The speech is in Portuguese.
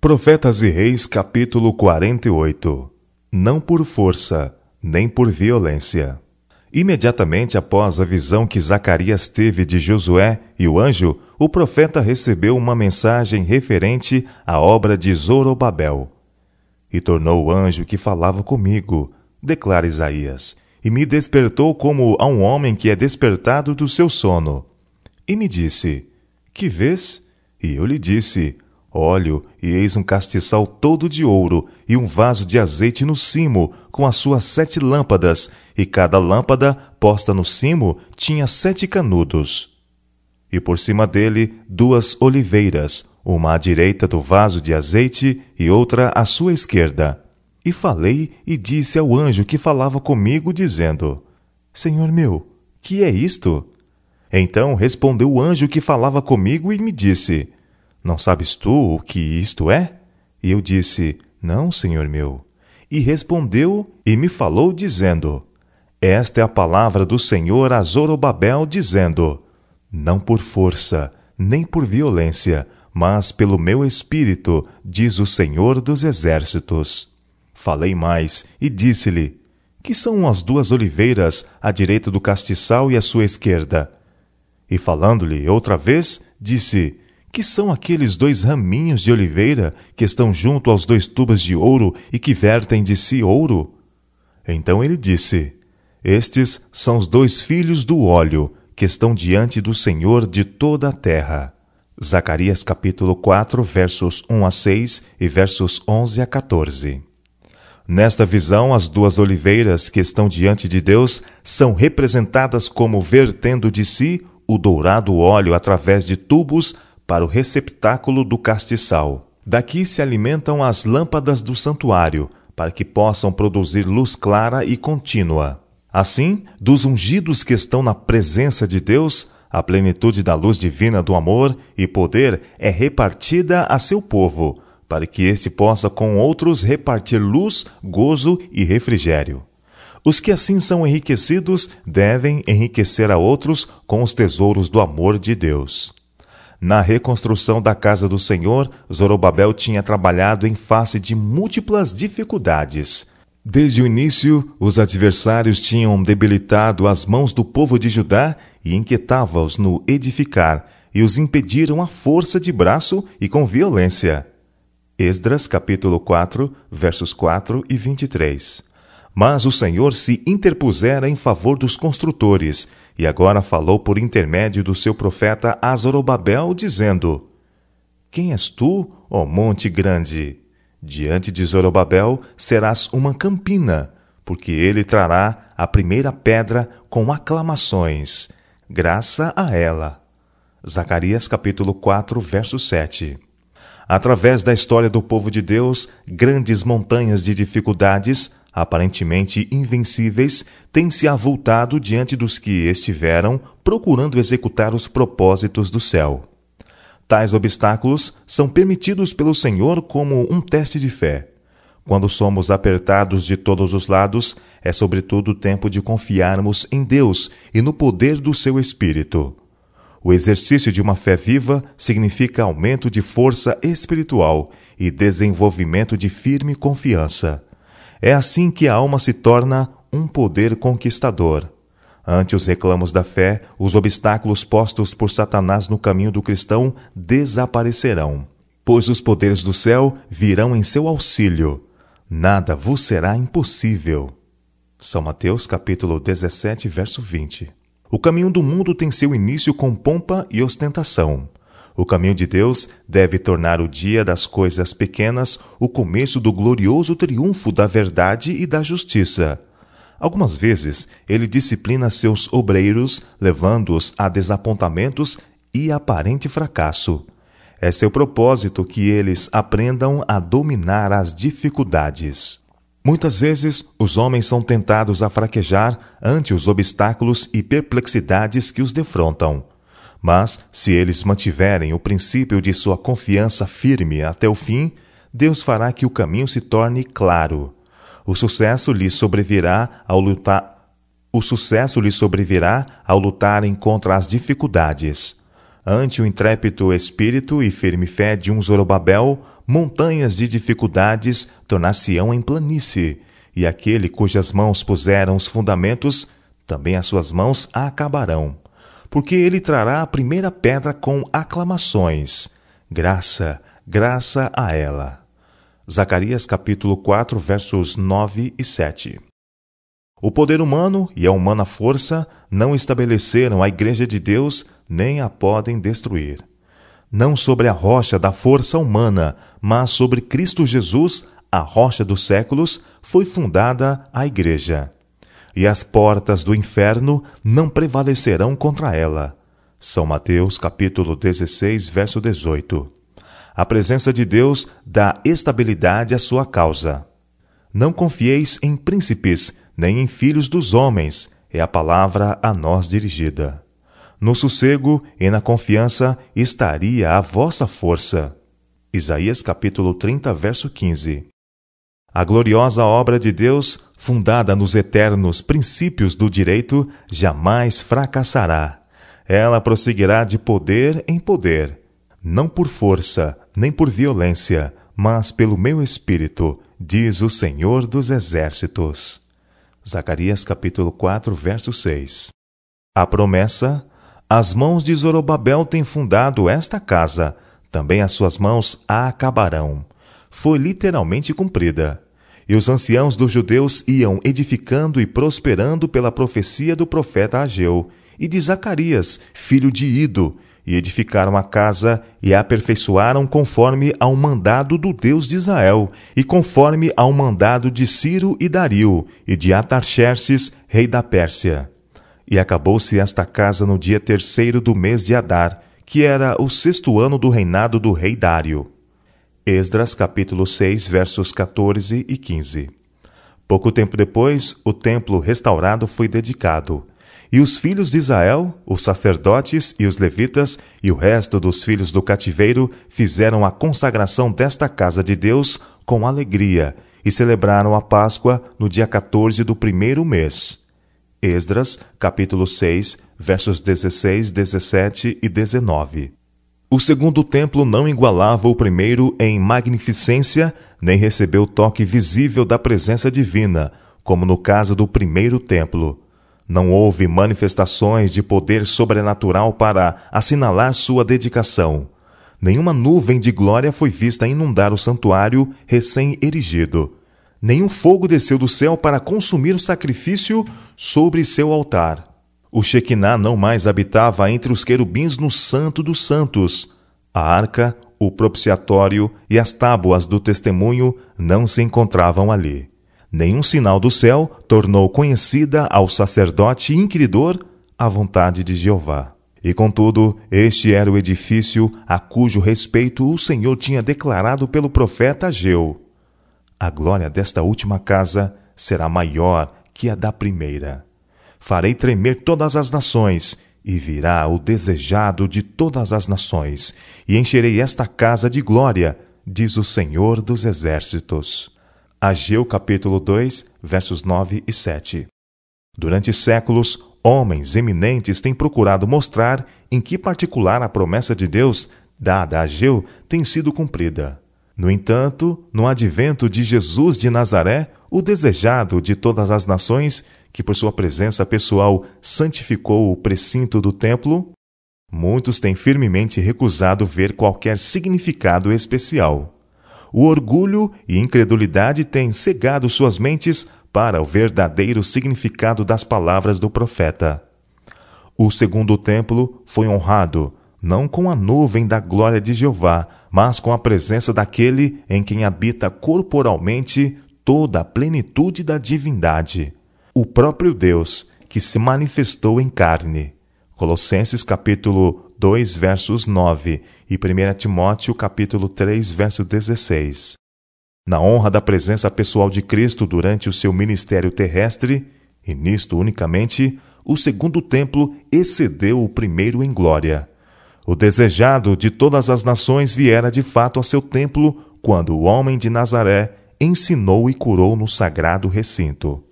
Profetas e Reis, capítulo 48 Não por força, nem por violência. Imediatamente após a visão que Zacarias teve de Josué e o anjo, o profeta recebeu uma mensagem referente à obra de Zorobabel. E tornou o anjo que falava comigo, declara Isaías, e me despertou como a um homem que é despertado do seu sono. E me disse: Que vês? E eu lhe disse: Óleo, e eis um castiçal todo de ouro, e um vaso de azeite no cimo, com as suas sete lâmpadas, e cada lâmpada, posta no cimo, tinha sete canudos. E por cima dele duas oliveiras, uma à direita do vaso de azeite e outra à sua esquerda. E falei e disse ao anjo que falava comigo, dizendo: Senhor meu, que é isto? Então respondeu o anjo que falava comigo e me disse: não sabes tu o que isto é? E eu disse: Não, senhor meu. E respondeu e me falou, dizendo: Esta é a palavra do Senhor a Zorobabel, dizendo: Não por força, nem por violência, mas pelo meu espírito, diz o Senhor dos exércitos. Falei mais e disse-lhe: Que são as duas oliveiras à direita do castiçal e à sua esquerda? E falando-lhe outra vez, disse: que são aqueles dois raminhos de oliveira que estão junto aos dois tubos de ouro e que vertem de si ouro? Então ele disse: Estes são os dois filhos do óleo que estão diante do Senhor de toda a terra. Zacarias capítulo 4, versos 1 a 6 e versos 11 a 14. Nesta visão, as duas oliveiras que estão diante de Deus são representadas como vertendo de si o dourado óleo através de tubos para o receptáculo do castiçal. Daqui se alimentam as lâmpadas do santuário, para que possam produzir luz clara e contínua. Assim, dos ungidos que estão na presença de Deus, a plenitude da luz divina do amor e poder é repartida a seu povo, para que este possa com outros repartir luz, gozo e refrigério. Os que assim são enriquecidos devem enriquecer a outros com os tesouros do amor de Deus. Na reconstrução da casa do Senhor, Zorobabel tinha trabalhado em face de múltiplas dificuldades. Desde o início, os adversários tinham debilitado as mãos do povo de Judá e inquietava-os no edificar, e os impediram à força de braço e com violência. Esdras capítulo 4, versos 4 e 23. Mas o Senhor se interpusera em favor dos construtores, e agora falou por intermédio do seu profeta Azorobabel, dizendo: Quem és tu, ó monte grande? Diante de Zorobabel serás uma campina, porque ele trará a primeira pedra com aclamações, graça a ela. Zacarias capítulo 4, verso 7. Através da história do povo de Deus, grandes montanhas de dificuldades aparentemente invencíveis, têm se avultado diante dos que estiveram procurando executar os propósitos do céu. Tais obstáculos são permitidos pelo Senhor como um teste de fé. Quando somos apertados de todos os lados, é sobretudo tempo de confiarmos em Deus e no poder do seu Espírito. O exercício de uma fé viva significa aumento de força espiritual e desenvolvimento de firme confiança. É assim que a alma se torna um poder conquistador. Ante os reclamos da fé, os obstáculos postos por Satanás no caminho do cristão desaparecerão, pois os poderes do céu virão em seu auxílio. Nada vos será impossível. São Mateus capítulo 17, verso 20. O caminho do mundo tem seu início com pompa e ostentação. O caminho de Deus deve tornar o dia das coisas pequenas o começo do glorioso triunfo da verdade e da justiça. Algumas vezes ele disciplina seus obreiros, levando-os a desapontamentos e aparente fracasso. É seu propósito que eles aprendam a dominar as dificuldades. Muitas vezes, os homens são tentados a fraquejar ante os obstáculos e perplexidades que os defrontam. Mas, se eles mantiverem o princípio de sua confiança firme até o fim, Deus fará que o caminho se torne claro. O sucesso lhes sobrevirá ao lutar. O sucesso lhes sobrevirá ao lutarem contra as dificuldades. Ante o intrépido espírito e firme fé de um Zorobabel, montanhas de dificuldades tornar-se-ão em planície, e aquele cujas mãos puseram os fundamentos, também as suas mãos acabarão. Porque ele trará a primeira pedra com aclamações. Graça, graça a ela. Zacarias capítulo 4, versos 9 e 7. O poder humano e a humana força não estabeleceram a Igreja de Deus nem a podem destruir. Não sobre a rocha da força humana, mas sobre Cristo Jesus, a rocha dos séculos, foi fundada a Igreja. E as portas do inferno não prevalecerão contra ela. São Mateus capítulo 16, verso 18. A presença de Deus dá estabilidade à sua causa. Não confieis em príncipes, nem em filhos dos homens, é a palavra a nós dirigida. No sossego e na confiança estaria a vossa força. Isaías capítulo 30, verso 15. A gloriosa obra de Deus, fundada nos eternos princípios do direito, jamais fracassará. Ela prosseguirá de poder em poder, não por força, nem por violência, mas pelo meu espírito, diz o Senhor dos Exércitos. Zacarias capítulo 4, verso 6. A promessa: As mãos de Zorobabel têm fundado esta casa, também as suas mãos a acabarão. Foi literalmente cumprida. E os anciãos dos judeus iam edificando e prosperando pela profecia do profeta Ageu e de Zacarias, filho de Ido, e edificaram a casa e a aperfeiçoaram conforme ao mandado do Deus de Israel, e conforme ao mandado de Ciro e Dario, e de Atarxerxes, rei da Pérsia. E acabou-se esta casa no dia terceiro do mês de Adar, que era o sexto ano do reinado do rei Dário. Esdras capítulo 6, versos 14 e 15. Pouco tempo depois, o templo restaurado foi dedicado, e os filhos de Israel, os sacerdotes e os levitas, e o resto dos filhos do cativeiro, fizeram a consagração desta casa de Deus com alegria, e celebraram a Páscoa no dia 14 do primeiro mês. Esdras, capítulo 6, versos 16, 17 e 19. O segundo templo não igualava o primeiro em magnificência, nem recebeu toque visível da presença divina, como no caso do primeiro templo. Não houve manifestações de poder sobrenatural para assinalar sua dedicação. Nenhuma nuvem de glória foi vista inundar o santuário recém-erigido. Nenhum fogo desceu do céu para consumir o sacrifício sobre seu altar. O Shekinah não mais habitava entre os querubins no Santo dos Santos. A arca, o propiciatório e as tábuas do testemunho não se encontravam ali nenhum sinal do céu tornou conhecida ao sacerdote inquiridor a vontade de Jeová. E contudo, este era o edifício a cujo respeito o Senhor tinha declarado pelo profeta Ageu. A glória desta última casa será maior que a da primeira. Farei tremer todas as nações, e virá o desejado de todas as nações, e encherei esta casa de glória, diz o Senhor dos Exércitos. Ageu capítulo 2, versos 9 e 7. Durante séculos, homens eminentes têm procurado mostrar em que particular a promessa de Deus dada a Ageu tem sido cumprida. No entanto, no advento de Jesus de Nazaré, o desejado de todas as nações, que por sua presença pessoal santificou o precinto do templo, muitos têm firmemente recusado ver qualquer significado especial. O orgulho e incredulidade têm cegado suas mentes para o verdadeiro significado das palavras do profeta. O segundo templo foi honrado, não com a nuvem da glória de Jeová, mas com a presença daquele em quem habita corporalmente toda a plenitude da divindade, o próprio Deus que se manifestou em carne. Colossenses capítulo 2, versos 9 e 1 Timóteo capítulo 3, verso 16. Na honra da presença pessoal de Cristo durante o seu ministério terrestre, e nisto unicamente, o segundo templo excedeu o primeiro em glória. O desejado de todas as nações viera de fato a seu templo quando o homem de Nazaré ensinou e curou no sagrado recinto.